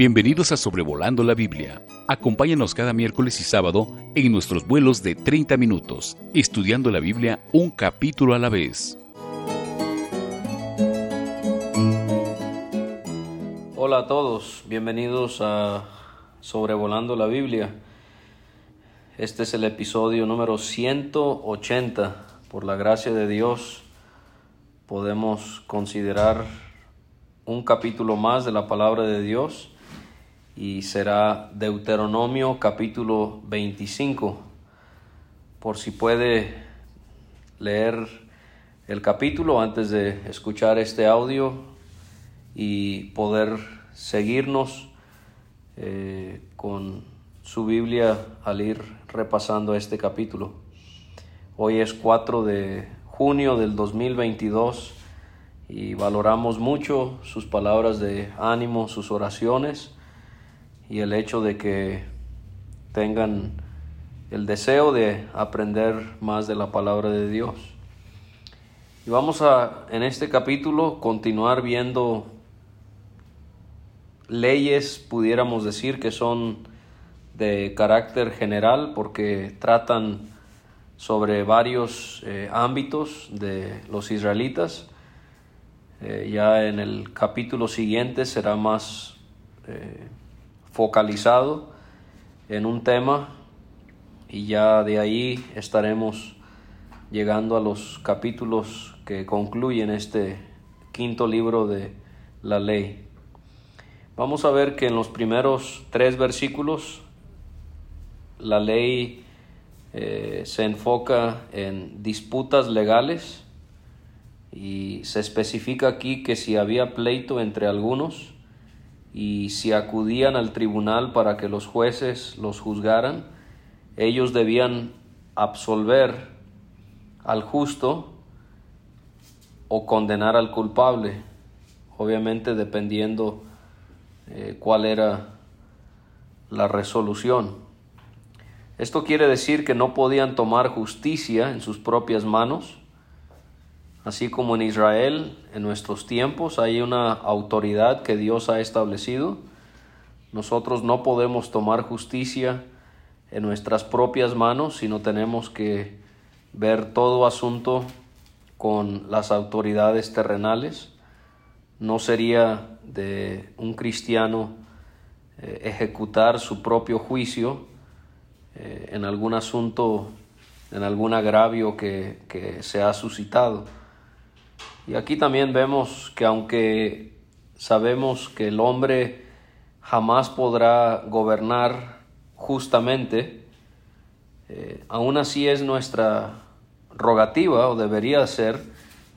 Bienvenidos a Sobrevolando la Biblia. Acompáñanos cada miércoles y sábado en nuestros vuelos de 30 minutos, estudiando la Biblia un capítulo a la vez. Hola a todos, bienvenidos a Sobrevolando la Biblia. Este es el episodio número 180. Por la gracia de Dios podemos considerar un capítulo más de la palabra de Dios y será Deuteronomio capítulo 25. Por si puede leer el capítulo antes de escuchar este audio y poder seguirnos eh, con su Biblia al ir repasando este capítulo. Hoy es 4 de junio del 2022 y valoramos mucho sus palabras de ánimo, sus oraciones y el hecho de que tengan el deseo de aprender más de la palabra de Dios. Y vamos a, en este capítulo, continuar viendo leyes, pudiéramos decir, que son de carácter general porque tratan sobre varios eh, ámbitos de los israelitas. Eh, ya en el capítulo siguiente será más eh, focalizado en un tema y ya de ahí estaremos llegando a los capítulos que concluyen este quinto libro de la ley. Vamos a ver que en los primeros tres versículos la ley eh, se enfoca en disputas legales y se especifica aquí que si había pleito entre algunos, y si acudían al tribunal para que los jueces los juzgaran, ellos debían absolver al justo o condenar al culpable, obviamente dependiendo eh, cuál era la resolución. Esto quiere decir que no podían tomar justicia en sus propias manos, Así como en Israel, en nuestros tiempos, hay una autoridad que Dios ha establecido. Nosotros no podemos tomar justicia en nuestras propias manos, sino tenemos que ver todo asunto con las autoridades terrenales. No sería de un cristiano eh, ejecutar su propio juicio eh, en algún asunto, en algún agravio que, que se ha suscitado. Y aquí también vemos que aunque sabemos que el hombre jamás podrá gobernar justamente, eh, aún así es nuestra rogativa o debería ser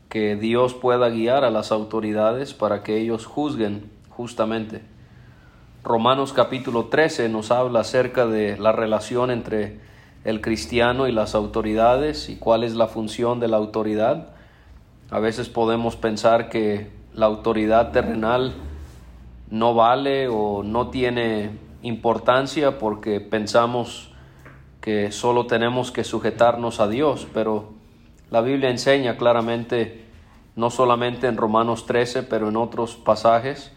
que Dios pueda guiar a las autoridades para que ellos juzguen justamente. Romanos capítulo 13 nos habla acerca de la relación entre el cristiano y las autoridades y cuál es la función de la autoridad. A veces podemos pensar que la autoridad terrenal no vale o no tiene importancia porque pensamos que solo tenemos que sujetarnos a Dios, pero la Biblia enseña claramente, no solamente en Romanos 13, pero en otros pasajes,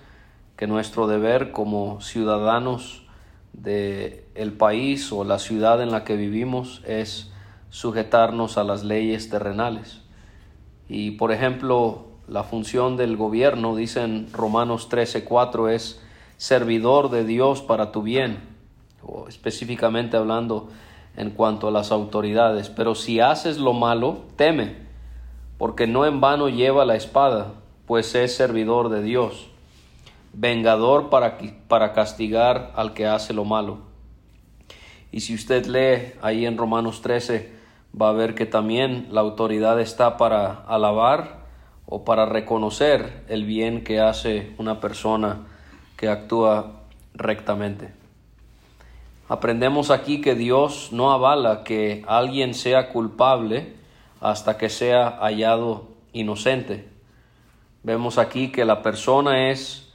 que nuestro deber como ciudadanos del el país o la ciudad en la que vivimos es sujetarnos a las leyes terrenales. Y por ejemplo, la función del gobierno, dice en Romanos 13:4, es servidor de Dios para tu bien, o específicamente hablando en cuanto a las autoridades. Pero si haces lo malo, teme, porque no en vano lleva la espada, pues es servidor de Dios, vengador para, para castigar al que hace lo malo. Y si usted lee ahí en Romanos 13, va a ver que también la autoridad está para alabar o para reconocer el bien que hace una persona que actúa rectamente. Aprendemos aquí que Dios no avala que alguien sea culpable hasta que sea hallado inocente. Vemos aquí que la persona es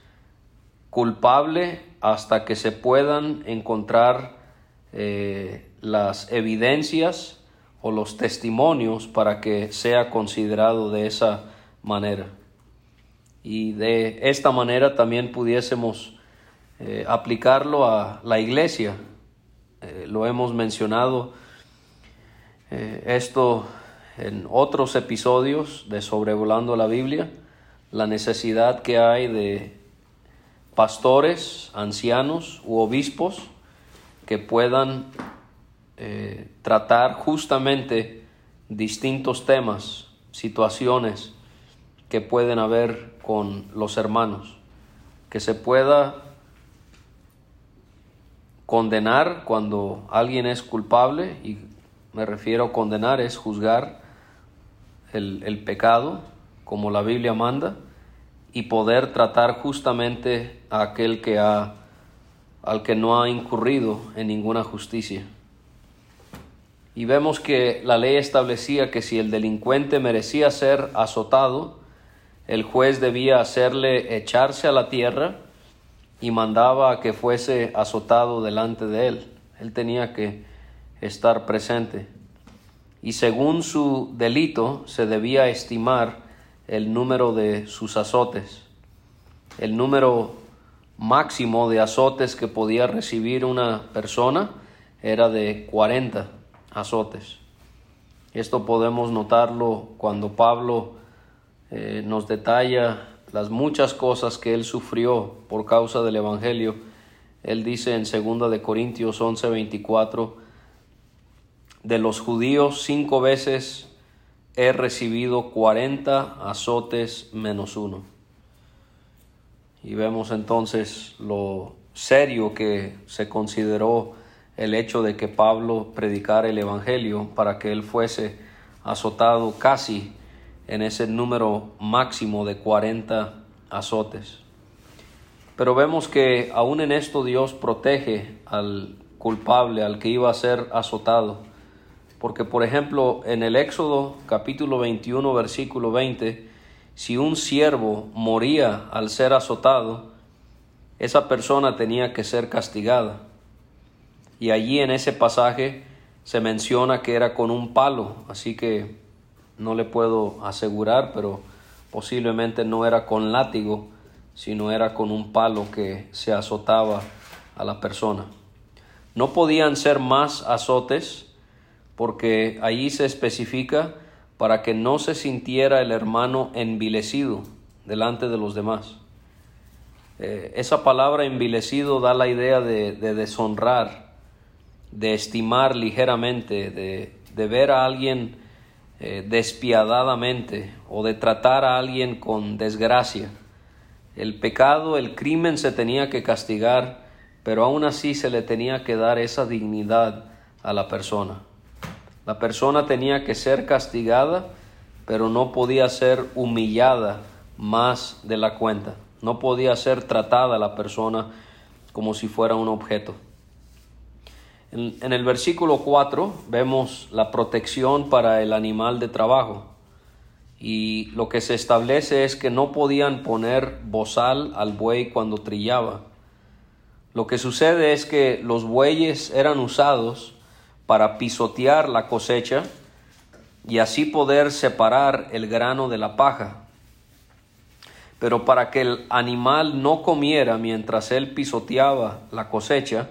culpable hasta que se puedan encontrar eh, las evidencias o los testimonios para que sea considerado de esa manera. Y de esta manera también pudiésemos eh, aplicarlo a la iglesia. Eh, lo hemos mencionado eh, esto en otros episodios de Sobrevolando la Biblia, la necesidad que hay de pastores, ancianos u obispos que puedan tratar justamente distintos temas, situaciones que pueden haber con los hermanos, que se pueda condenar cuando alguien es culpable, y me refiero a condenar es juzgar el, pecado como la Biblia manda, y poder tratar justamente a aquel que ha, al que no ha incurrido en ninguna justicia. Y vemos que la ley establecía que si el delincuente merecía ser azotado, el juez debía hacerle echarse a la tierra y mandaba a que fuese azotado delante de él. Él tenía que estar presente. Y según su delito se debía estimar el número de sus azotes. El número máximo de azotes que podía recibir una persona era de 40 azotes. Esto podemos notarlo cuando Pablo eh, nos detalla las muchas cosas que él sufrió por causa del Evangelio. Él dice en 2 de Corintios 11:24, de los judíos cinco veces he recibido 40 azotes menos uno. Y vemos entonces lo serio que se consideró el hecho de que Pablo predicara el Evangelio para que él fuese azotado casi en ese número máximo de 40 azotes. Pero vemos que aún en esto Dios protege al culpable, al que iba a ser azotado. Porque, por ejemplo, en el Éxodo capítulo 21, versículo 20, si un siervo moría al ser azotado, esa persona tenía que ser castigada. Y allí en ese pasaje se menciona que era con un palo, así que no le puedo asegurar, pero posiblemente no era con látigo, sino era con un palo que se azotaba a la persona. No podían ser más azotes porque allí se especifica para que no se sintiera el hermano envilecido delante de los demás. Eh, esa palabra envilecido da la idea de, deshonrar, de estimar ligeramente, de, de ver a alguien eh, despiadadamente o de tratar a alguien con desgracia. El pecado, el crimen se tenía que castigar, pero aún así se le tenía que dar esa dignidad a la persona. La persona tenía que ser castigada, pero no podía ser humillada más de la cuenta. No podía ser tratada la persona como si fuera un objeto. En, el versículo 4 vemos la protección para el animal de trabajo y lo que se establece es que no podían poner bozal al buey cuando trillaba. Lo que sucede es que los bueyes eran usados para pisotear la cosecha y así poder separar el grano de la paja. Pero para que el animal no comiera mientras él pisoteaba la cosecha,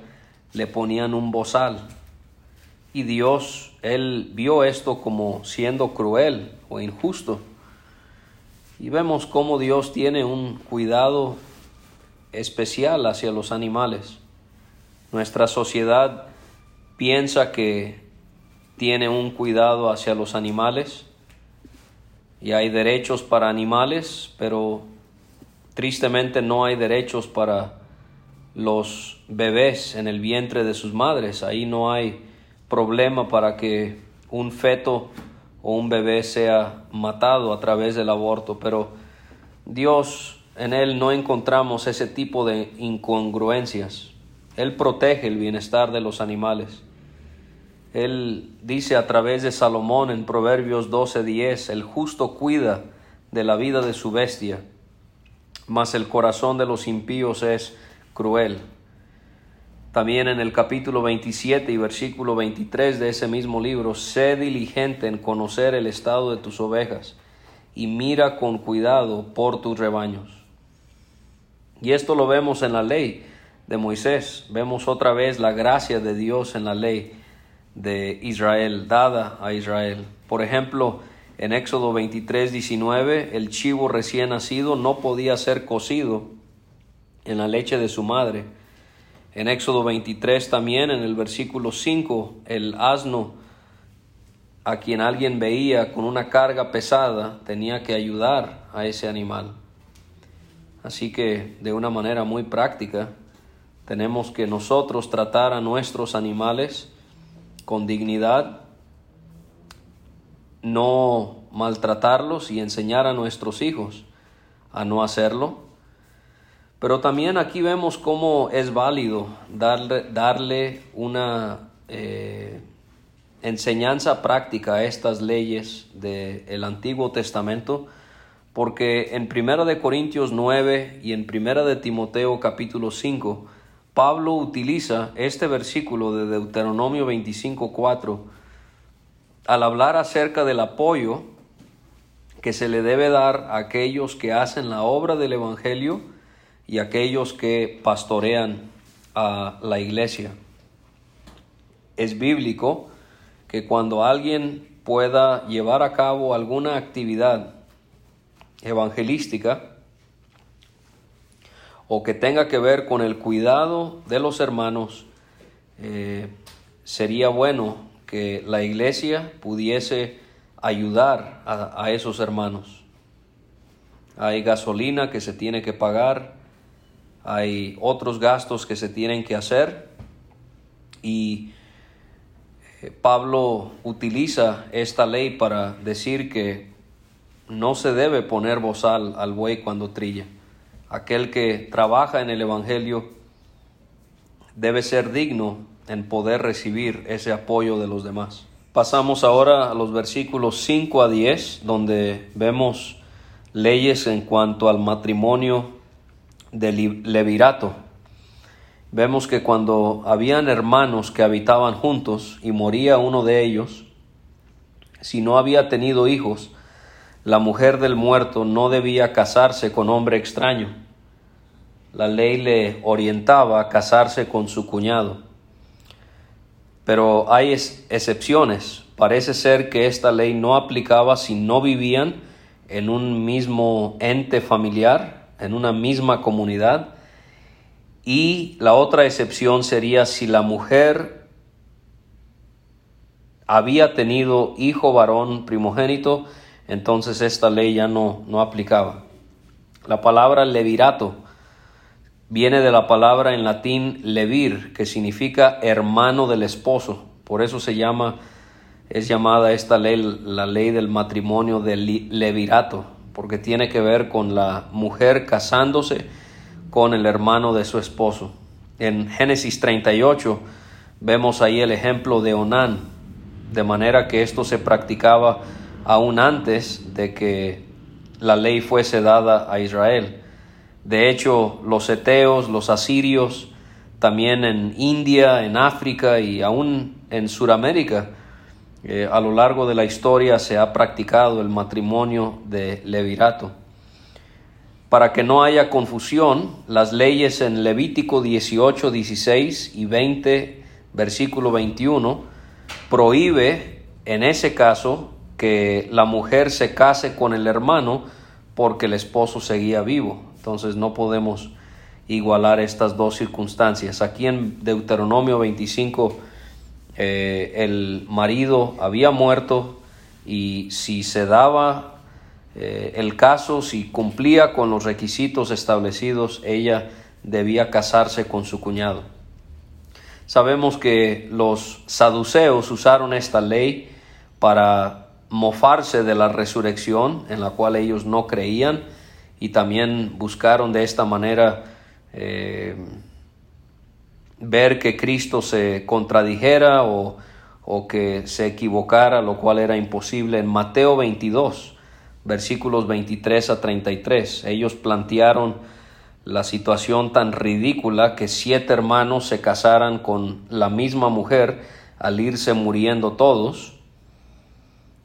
le ponían un bozal. Y Dios, Él vio esto como siendo cruel o injusto. Y vemos cómo Dios tiene un cuidado especial hacia los animales. Nuestra sociedad piensa que tiene un cuidado hacia los animales y hay derechos para animales, pero tristemente no hay derechos para los bebés en el vientre de sus madres. Ahí no hay problema para que un feto o un bebé sea matado a través del aborto, pero Dios en Él no encontramos ese tipo de incongruencias. Él protege el bienestar de los animales. Él dice a través de Salomón en Proverbios 12:10, el justo cuida de la vida de su bestia, mas el corazón de los impíos es También en el capítulo 27 y versículo 23 de ese mismo libro, sé diligente en conocer el estado de tus ovejas y mira con cuidado por tus rebaños. Y esto lo vemos en la ley. de Moisés. Vemos otra vez la gracia de Dios en la ley de Israel, dada a Israel. Por ejemplo, en Éxodo 23, 19, el chivo recién nacido no podía ser cocido en la leche de su madre. En Éxodo 23 también, en el versículo 5, el asno a quien alguien veía con una carga pesada tenía que ayudar a ese animal. Así que de una manera muy práctica tenemos que nosotros tratar a nuestros animales con dignidad, no maltratarlos y enseñar a nuestros hijos a no hacerlo. Pero también aquí vemos cómo es válido darle, darle una eh, enseñanza práctica a estas leyes del Antiguo Testamento, porque en Primera de Corintios 9 y en Primera de Timoteo capítulo 5, Pablo utiliza este versículo de Deuteronomio 25:4 al hablar acerca del apoyo que se le debe dar a aquellos que hacen la obra del Evangelio y aquellos que pastorean a la iglesia. Es bíblico que cuando alguien pueda llevar a cabo alguna actividad evangelística o que tenga que ver con el cuidado de los hermanos, eh, sería bueno que la iglesia pudiese ayudar a, a esos hermanos. Hay gasolina que se tiene que pagar, hay otros gastos que se tienen que hacer y Pablo utiliza esta ley para decir que no se debe poner bozal al buey cuando trilla. Aquel que trabaja en el Evangelio debe ser digno en poder recibir ese apoyo de los demás. Pasamos ahora a los versículos 5 a 10, donde vemos leyes en cuanto al matrimonio de levirato vemos que cuando habían hermanos que habitaban juntos y moría uno de ellos, si no había tenido hijos, la mujer del muerto no debía casarse con hombre extraño. La ley le orientaba a casarse con su cuñado. Pero hay excepciones. Parece ser que esta ley no aplicaba si no vivían en un mismo ente familiar, en una misma comunidad, y la otra excepción sería si la mujer había tenido hijo varón primogénito, entonces esta ley ya no, no aplicaba. La palabra levirato viene de la palabra en latín levir, que significa hermano del esposo. Por eso se llama, es llamada esta ley la ley del matrimonio del levirato, porque tiene que ver con la mujer casándose con el hermano de su esposo. En Génesis 38 vemos ahí el ejemplo de Onán, de manera que esto se practicaba aún antes de que la ley fuese dada a Israel. De hecho, los eteos, los asirios, también en India, en África y aún en Sudamérica, eh, a lo largo de la historia se ha practicado el matrimonio de levirato. Para que no haya confusión, las leyes en Levítico 18, 16 y 20, versículo 21, prohíbe en ese caso que la mujer se case con el hermano porque el esposo seguía vivo. Entonces no podemos igualar estas dos circunstancias. Aquí en Deuteronomio 25 eh, el marido había muerto y si se daba eh, el caso, si cumplía con los requisitos establecidos, ella debía casarse con su cuñado. Sabemos que los saduceos usaron esta ley para mofarse de la resurrección en la cual ellos no creían y también buscaron de esta manera eh, ver que Cristo se contradijera o, o que se equivocara, lo cual era imposible. En Mateo 22, versículos 23 a 33. Ellos plantearon la situación tan ridícula que siete hermanos se casaran con la misma mujer al irse muriendo todos.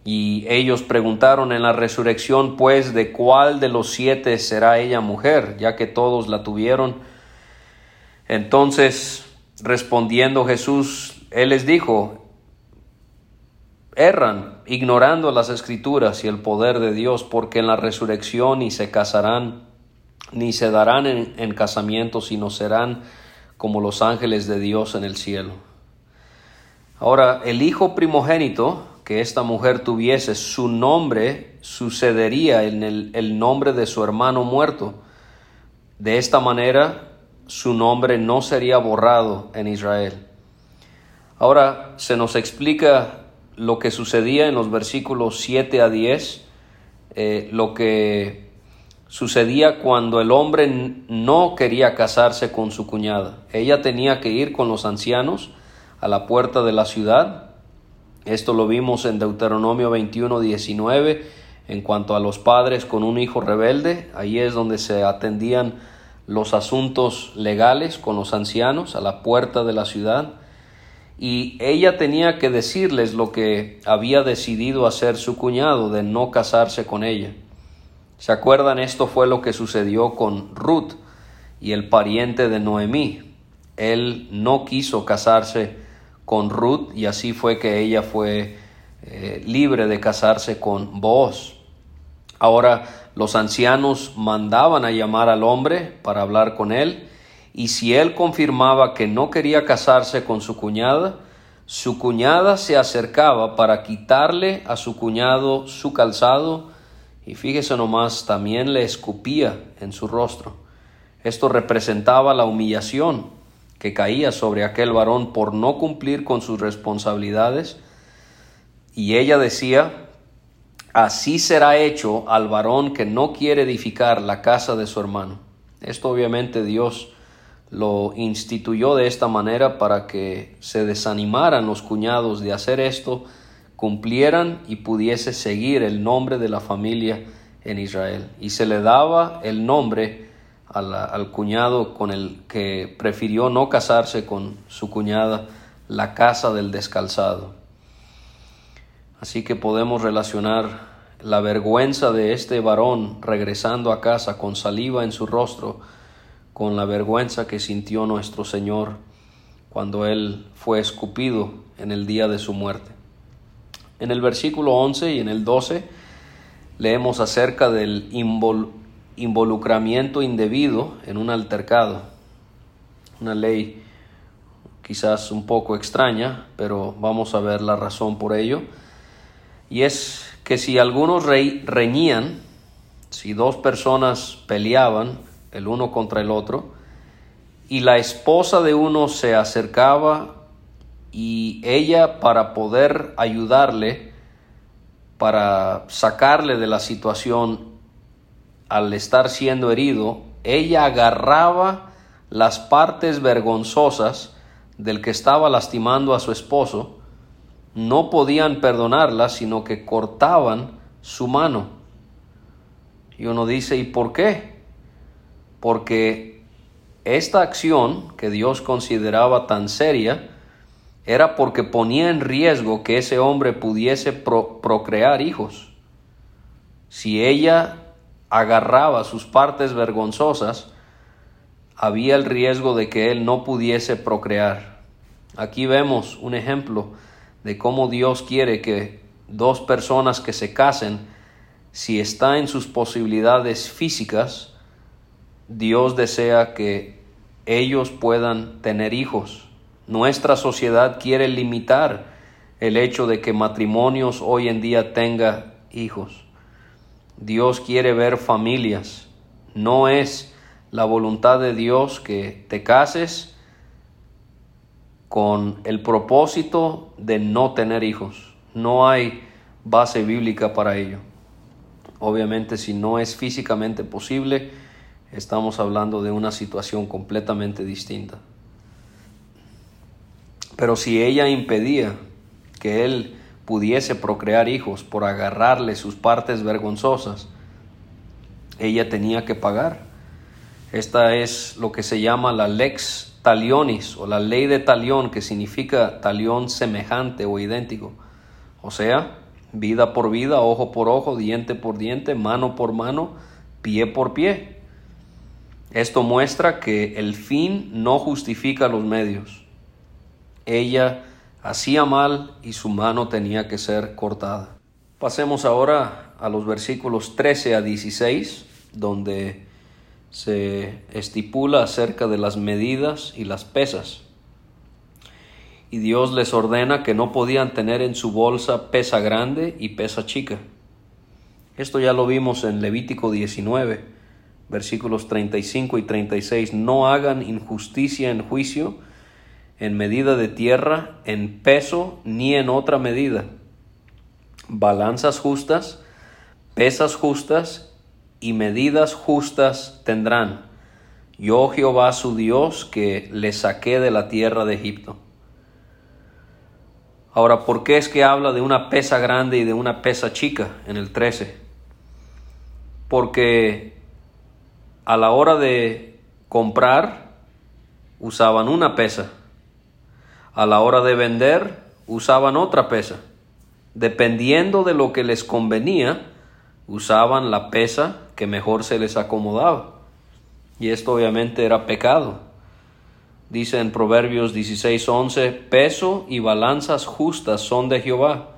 Y ellos preguntaron en la resurrección, pues, de cuál de los siete será ella mujer, ya que todos la tuvieron. Entonces, respondiendo Jesús, Él les dijo, erran, ignorando las escrituras y el poder de Dios, porque en la resurrección ni se casarán, ni se darán en, en casamiento, sino serán como los ángeles de Dios en el cielo. Ahora, el hijo primogénito que esta mujer tuviese, su nombre sucedería en el, el nombre de su hermano muerto. De esta manera, su nombre no sería borrado en Israel. Ahora se nos explica lo que sucedía en los versículos 7 a 10, eh, lo que sucedía cuando el hombre no quería casarse con su cuñada. Ella tenía que ir con los ancianos a la puerta de la ciudad. Esto lo vimos en Deuteronomio 21, 19. En cuanto a los padres con un hijo rebelde, ahí es donde se atendían los asuntos legales con los ancianos a la puerta de la ciudad y ella tenía que decirles lo que había decidido hacer su cuñado de no casarse con ella. ¿Se acuerdan? Esto fue lo que sucedió con Ruth y el pariente de Noemí. Él no quiso casarse con Ruth y así fue que ella fue eh, libre de casarse con Boaz. Ahora los ancianos mandaban a llamar al hombre para hablar con él y si él confirmaba que no quería casarse con su cuñada, su cuñada se acercaba para quitarle a su cuñado su calzado y fíjese nomás, también le escupía en su rostro. Esto representaba la humillación que caía sobre aquel varón por no cumplir con sus responsabilidades y ella decía, así será hecho al varón que no quiere edificar la casa de su hermano. Esto obviamente Dios lo instituyó de esta manera para que se desanimaran los cuñados de hacer esto, cumplieran y pudiese seguir el nombre de la familia en Israel. Y se le daba el nombre al, cuñado con el que prefirió no casarse con su cuñada, la casa del descalzado. Así que podemos relacionar la vergüenza de este varón regresando a casa con saliva en su rostro con la vergüenza que sintió nuestro Señor cuando Él fue escupido en el día de su muerte. En el versículo 11 y en el 12 leemos acerca del involucramiento indebido en un altercado, una ley quizás un poco extraña, pero vamos a ver la razón por ello. Y es que si algunos reñían, si dos personas peleaban, el uno contra el otro, y la esposa de uno se acercaba y ella para poder ayudarle, para sacarle de la situación al estar siendo herido, ella agarraba las partes vergonzosas del que estaba lastimando a su esposo, no podían perdonarla, sino que cortaban su mano. Y uno dice, ¿y por qué? porque esta acción que Dios consideraba tan seria era porque ponía en riesgo que ese hombre pudiese procrear hijos. Si ella agarraba sus partes vergonzosas, había el riesgo de que él no pudiese procrear. Aquí vemos un ejemplo de cómo Dios quiere que dos personas que se casen, si está en sus posibilidades físicas, Dios desea que ellos puedan tener hijos. Nuestra sociedad quiere limitar el hecho de que matrimonios hoy en día tenga hijos. Dios quiere ver familias. No es la voluntad de Dios que te cases con el propósito de no tener hijos. No hay base bíblica para ello. Obviamente si no es físicamente posible, estamos hablando de una situación completamente distinta. Pero si ella impedía que él pudiese procrear hijos por agarrarle sus partes vergonzosas, ella tenía que pagar. Esta es lo que se llama la lex talionis o la ley de talión, que significa talión semejante o idéntico. O sea, vida por vida, ojo por ojo, diente por diente, mano por mano, pie por pie. Esto muestra que el fin no justifica los medios. Ella hacía mal y su mano tenía que ser cortada. Pasemos ahora a los versículos 13 a 16, donde se estipula acerca de las medidas y las pesas. Y Dios les ordena que no podían tener en su bolsa pesa grande y pesa chica. Esto ya lo vimos en Levítico 19, versículos 35 y 36. No hagan injusticia en juicio, en medida de tierra, en peso, ni en otra medida. Balanzas justas, pesas justas y medidas justas tendrán. Yo Jehová su Dios que les saqué de la tierra de Egipto. Ahora, ¿por qué es que habla de una pesa grande y de una pesa chica en el 13? Porque a la hora de comprar usaban una pesa. A la hora de vender usaban otra pesa. Dependiendo de lo que les convenía, usaban la pesa que mejor se les acomodaba. Y esto obviamente era pecado. Dice en Proverbios 16:11, peso y balanzas justas son de Jehová,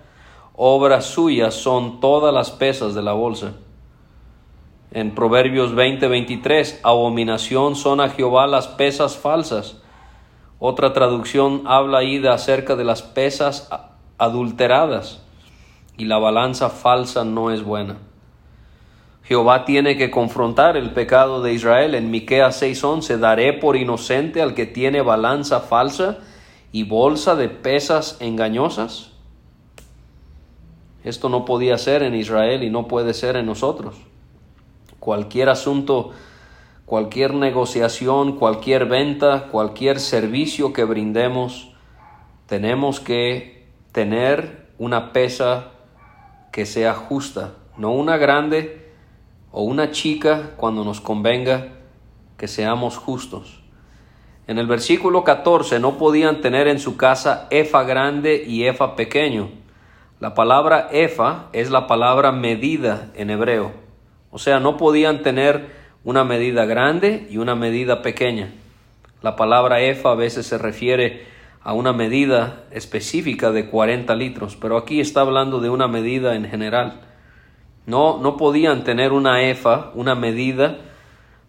obras suyas son todas las pesas de la bolsa. En Proverbios 20:23, abominación son a Jehová las pesas falsas. Otra traducción habla ahí acerca de las pesas adulteradas y la balanza falsa no es buena. Jehová tiene que confrontar el pecado de Israel. En Miqueas 6:11 daré por inocente al que tiene balanza falsa y bolsa de pesas engañosas. Esto no podía ser en Israel y no puede ser en nosotros. Cualquier asunto, cualquier negociación, cualquier venta, cualquier servicio que brindemos, tenemos que tener una pesa que sea justa, no una grande, o una chica cuando nos convenga que seamos justos. En el versículo 14 no podían tener en su casa efa grande y efa pequeño. La palabra efa es la palabra medida en hebreo. O sea, no podían tener una medida grande y una medida pequeña. La palabra efa a veces se refiere a una medida específica de 40 litros, pero aquí está hablando de una medida en general. No, no podían tener una EFA, una medida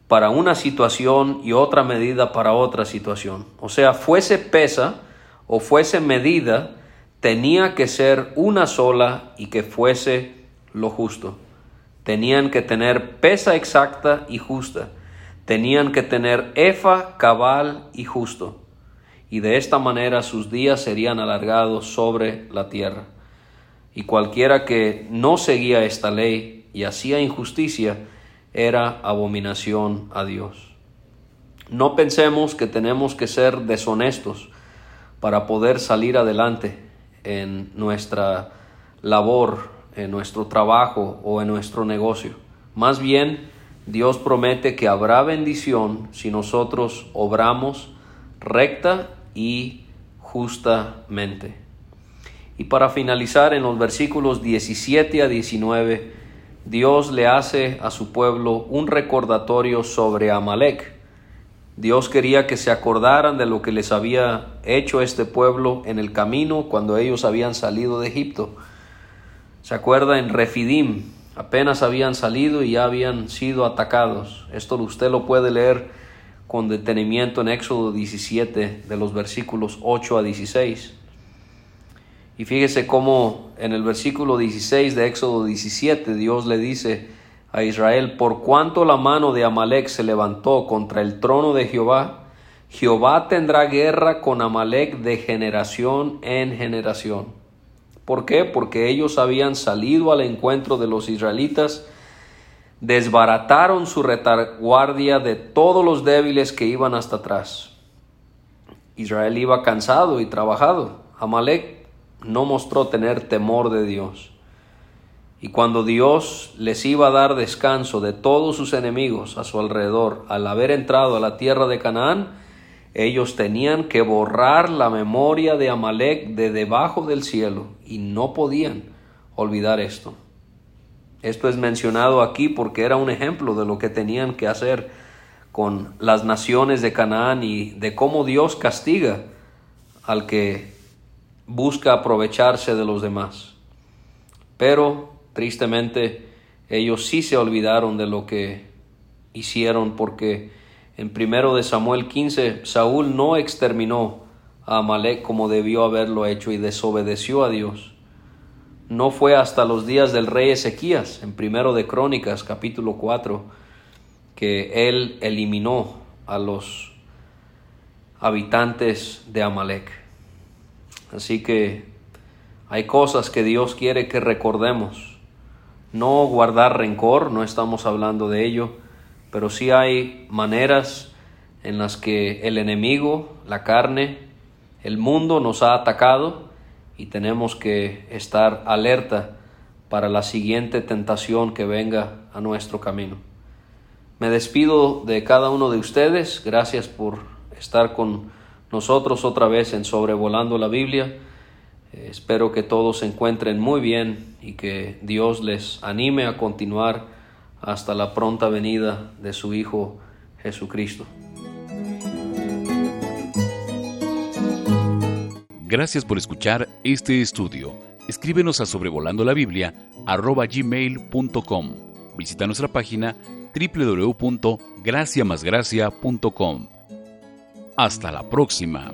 para una situación y otra medida para otra situación. O sea, fuese pesa o fuese medida, tenía que ser una sola y que fuese lo justo. Tenían que tener pesa exacta y justa. Tenían que tener efa cabal y justo. Y de esta manera sus días serían alargados sobre la tierra y cualquiera que no seguía esta ley y hacía injusticia era abominación a Dios. No pensemos que tenemos que ser deshonestos para poder salir adelante en nuestra labor, en nuestro trabajo o en nuestro negocio. Más bien, Dios promete que habrá bendición si nosotros obramos recta y justamente. Y para finalizar en los versículos 17 a 19, Dios le hace a su pueblo un recordatorio sobre Amalek. Dios quería que se acordaran de lo que les había hecho este pueblo en el camino cuando ellos habían salido de Egipto. Se acuerda en Refidim, apenas habían salido y ya habían sido atacados. Esto usted lo puede leer con detenimiento en Éxodo 17 de los versículos 8 a 16. Y fíjese cómo en el versículo 16 de Éxodo 17 Dios le dice a Israel, por cuanto la mano de Amalek se levantó contra el trono de Jehová, Jehová tendrá guerra con Amalek de generación en generación. ¿Por qué? Porque ellos habían salido al encuentro de los israelitas, desbarataron su retaguardia de todos los débiles que iban hasta atrás. Israel iba cansado y trabajado. Amalek no mostró tener temor de Dios. Y cuando Dios les iba a dar descanso de todos sus enemigos a su alrededor, al haber entrado a la tierra de Canaán, ellos tenían que borrar la memoria de Amalek de debajo del cielo y no podían olvidar esto. Esto es mencionado aquí porque era un ejemplo de lo que tenían que hacer con las naciones de Canaán y de cómo Dios castiga al que busca aprovecharse de los demás. Pero, tristemente, ellos sí se olvidaron de lo que hicieron porque en primero de Samuel 15 Saúl no exterminó a Amalek como debió haberlo hecho y desobedeció a Dios. No fue hasta los días del rey Ezequías, en primero de Crónicas capítulo 4, que él eliminó a los habitantes de Amalek. Así que hay cosas que Dios quiere que recordemos. No guardar rencor, no estamos hablando de ello, pero sí hay maneras en las que el enemigo, la carne, el mundo nos ha atacado y tenemos que estar alerta para la siguiente tentación que venga a nuestro camino. Me despido de cada uno de ustedes, gracias por estar con nosotros otra vez en Sobrevolando la Biblia. Eh, espero que todos se encuentren muy bien y que Dios les anime a continuar hasta la pronta venida de su Hijo Jesucristo. Gracias por escuchar este estudio. Escríbenos a sobrevolando la Biblia gmail.com. Visita nuestra página www.graciamasgracia.com. Hasta la próxima.